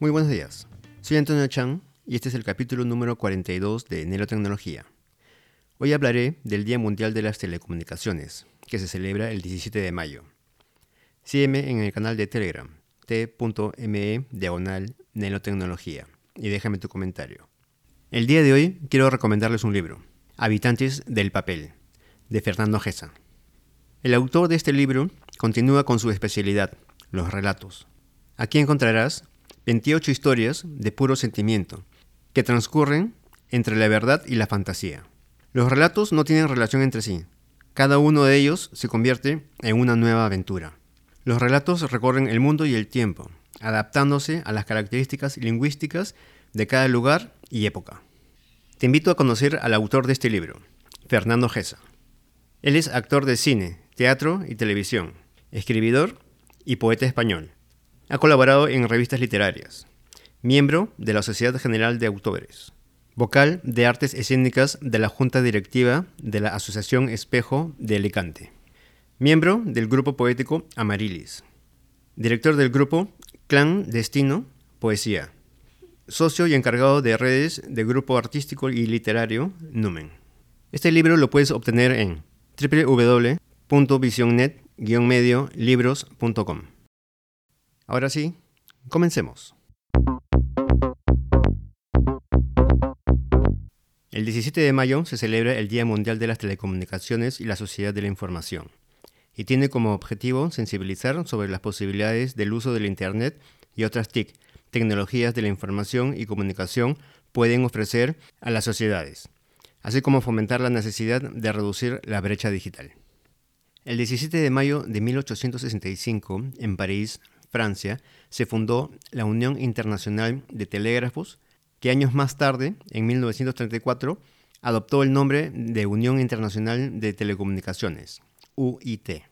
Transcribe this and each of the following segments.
Muy buenos días. Soy Antonio Chan y este es el capítulo número 42 de Neurotecnología. Hoy hablaré del Día Mundial de las Telecomunicaciones, que se celebra el 17 de mayo. Sígueme en el canal de Telegram, t.me diagonal Neurotecnología, y déjame tu comentario. El día de hoy quiero recomendarles un libro, Habitantes del Papel, de Fernando Gesa. El autor de este libro continúa con su especialidad, los relatos. Aquí encontrarás 28 historias de puro sentimiento, que transcurren entre la verdad y la fantasía. Los relatos no tienen relación entre sí. Cada uno de ellos se convierte en una nueva aventura. Los relatos recorren el mundo y el tiempo, adaptándose a las características lingüísticas de cada lugar y época. Te invito a conocer al autor de este libro, Fernando Gesa. Él es actor de cine, teatro y televisión, escribidor y poeta español. Ha colaborado en revistas literarias, miembro de la Sociedad General de Autores, vocal de artes escénicas de la Junta Directiva de la Asociación Espejo de Alicante, miembro del grupo poético Amarilis, director del grupo Clan Destino Poesía, socio y encargado de redes del grupo artístico y literario Numen. Este libro lo puedes obtener en www.visionnet-medio-libros.com. Ahora sí, comencemos. El 17 de mayo se celebra el Día Mundial de las Telecomunicaciones y la Sociedad de la Información, y tiene como objetivo sensibilizar sobre las posibilidades del uso del Internet y otras TIC, tecnologías de la información y comunicación, pueden ofrecer a las sociedades, así como fomentar la necesidad de reducir la brecha digital. El 17 de mayo de 1865, en París, Francia, se fundó la Unión Internacional de Telégrafos, que años más tarde, en 1934, adoptó el nombre de Unión Internacional de Telecomunicaciones, UIT.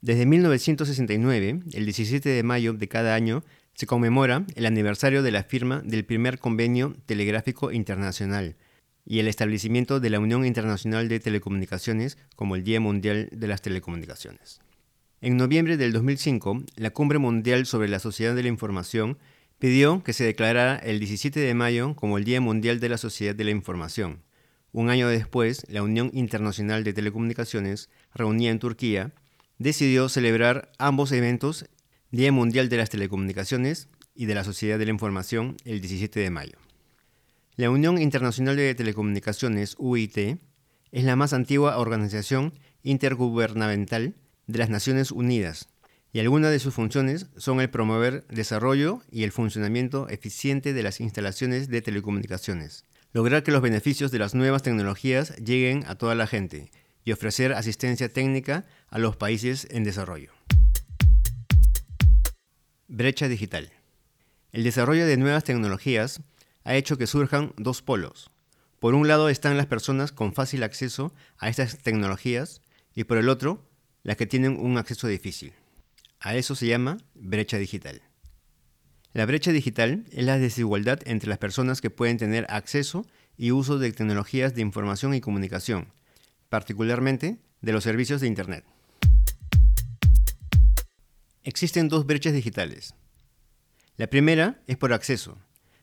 Desde 1969, el 17 de mayo de cada año, se conmemora el aniversario de la firma del primer convenio telegráfico internacional y el establecimiento de la Unión Internacional de Telecomunicaciones como el Día Mundial de las Telecomunicaciones. En noviembre del 2005, la Cumbre Mundial sobre la Sociedad de la Información pidió que se declarara el 17 de mayo como el Día Mundial de la Sociedad de la Información. Un año después, la Unión Internacional de Telecomunicaciones, reunida en Turquía, decidió celebrar ambos eventos, Día Mundial de las Telecomunicaciones y de la Sociedad de la Información, el 17 de mayo. La Unión Internacional de Telecomunicaciones, UIT, es la más antigua organización intergubernamental de las Naciones Unidas, y algunas de sus funciones son el promover desarrollo y el funcionamiento eficiente de las instalaciones de telecomunicaciones, lograr que los beneficios de las nuevas tecnologías lleguen a toda la gente y ofrecer asistencia técnica a los países en desarrollo. Brecha digital. El desarrollo de nuevas tecnologías ha hecho que surjan dos polos. Por un lado están las personas con fácil acceso a estas tecnologías y por el otro las que tienen un acceso difícil. A eso se llama brecha digital. La brecha digital es la desigualdad entre las personas que pueden tener acceso y uso de tecnologías de información y comunicación, particularmente de los servicios de Internet. Existen dos brechas digitales. La primera es por acceso.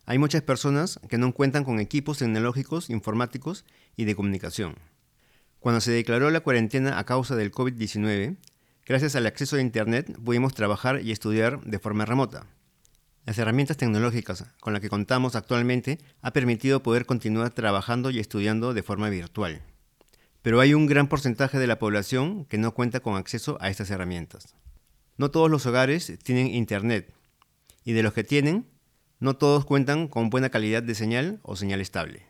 Hay muchas personas que no cuentan con equipos tecnológicos, informáticos y de comunicación. Cuando se declaró la cuarentena a causa del COVID-19, gracias al acceso a Internet pudimos trabajar y estudiar de forma remota. Las herramientas tecnológicas con las que contamos actualmente ha permitido poder continuar trabajando y estudiando de forma virtual. Pero hay un gran porcentaje de la población que no cuenta con acceso a estas herramientas. No todos los hogares tienen Internet y de los que tienen, no todos cuentan con buena calidad de señal o señal estable.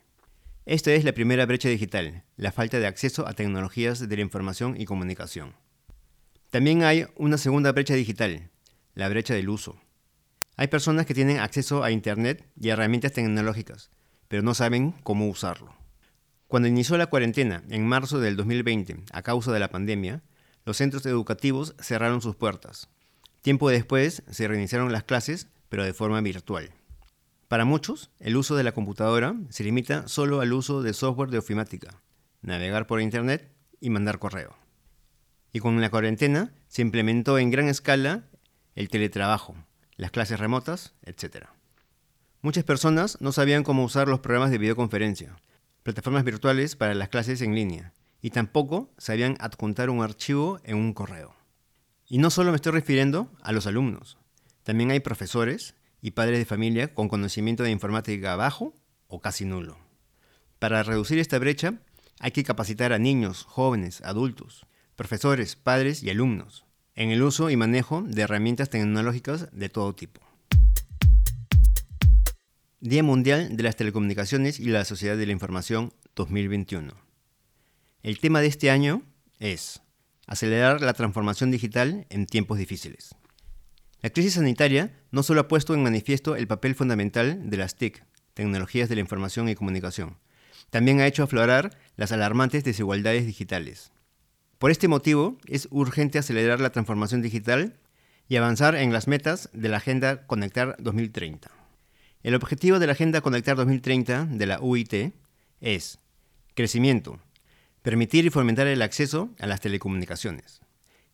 Esta es la primera brecha digital, la falta de acceso a tecnologías de la información y comunicación. También hay una segunda brecha digital, la brecha del uso. Hay personas que tienen acceso a Internet y a herramientas tecnológicas, pero no saben cómo usarlo. Cuando inició la cuarentena en marzo del 2020 a causa de la pandemia, los centros educativos cerraron sus puertas. Tiempo después se reiniciaron las clases, pero de forma virtual. Para muchos, el uso de la computadora se limita solo al uso de software de ofimática, navegar por Internet y mandar correo. Y con la cuarentena se implementó en gran escala el teletrabajo, las clases remotas, etc. Muchas personas no sabían cómo usar los programas de videoconferencia, plataformas virtuales para las clases en línea, y tampoco sabían adjuntar un archivo en un correo. Y no solo me estoy refiriendo a los alumnos, también hay profesores y padres de familia con conocimiento de informática bajo o casi nulo. Para reducir esta brecha, hay que capacitar a niños, jóvenes, adultos, profesores, padres y alumnos en el uso y manejo de herramientas tecnológicas de todo tipo. Día Mundial de las Telecomunicaciones y la Sociedad de la Información 2021. El tema de este año es acelerar la transformación digital en tiempos difíciles. La crisis sanitaria no solo ha puesto en manifiesto el papel fundamental de las TIC, tecnologías de la información y comunicación, también ha hecho aflorar las alarmantes desigualdades digitales. Por este motivo, es urgente acelerar la transformación digital y avanzar en las metas de la Agenda Conectar 2030. El objetivo de la Agenda Conectar 2030 de la UIT es crecimiento, permitir y fomentar el acceso a las telecomunicaciones,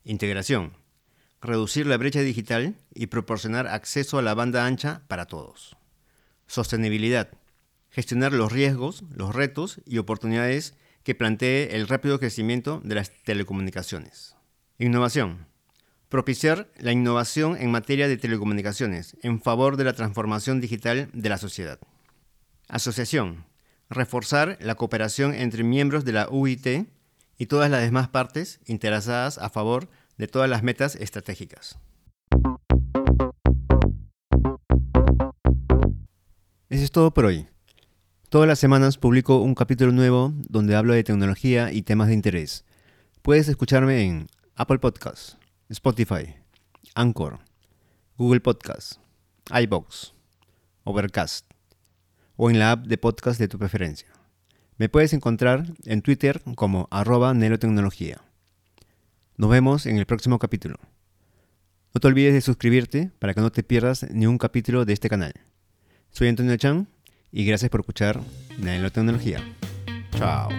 integración, reducir la brecha digital y proporcionar acceso a la banda ancha para todos, sostenibilidad, gestionar los riesgos, los retos y oportunidades que plantee el rápido crecimiento de las telecomunicaciones. Innovación. Propiciar la innovación en materia de telecomunicaciones en favor de la transformación digital de la sociedad. Asociación. Reforzar la cooperación entre miembros de la UIT y todas las demás partes interesadas a favor de todas las metas estratégicas. Eso es todo por hoy. Todas las semanas publico un capítulo nuevo donde hablo de tecnología y temas de interés. Puedes escucharme en Apple Podcasts, Spotify, Anchor, Google Podcasts, iBox, Overcast o en la app de podcast de tu preferencia. Me puedes encontrar en Twitter como arroba Nelotecnología. Nos vemos en el próximo capítulo. No te olvides de suscribirte para que no te pierdas ni un capítulo de este canal. Soy Antonio Chan y gracias por escuchar Nanotecnología. Chao.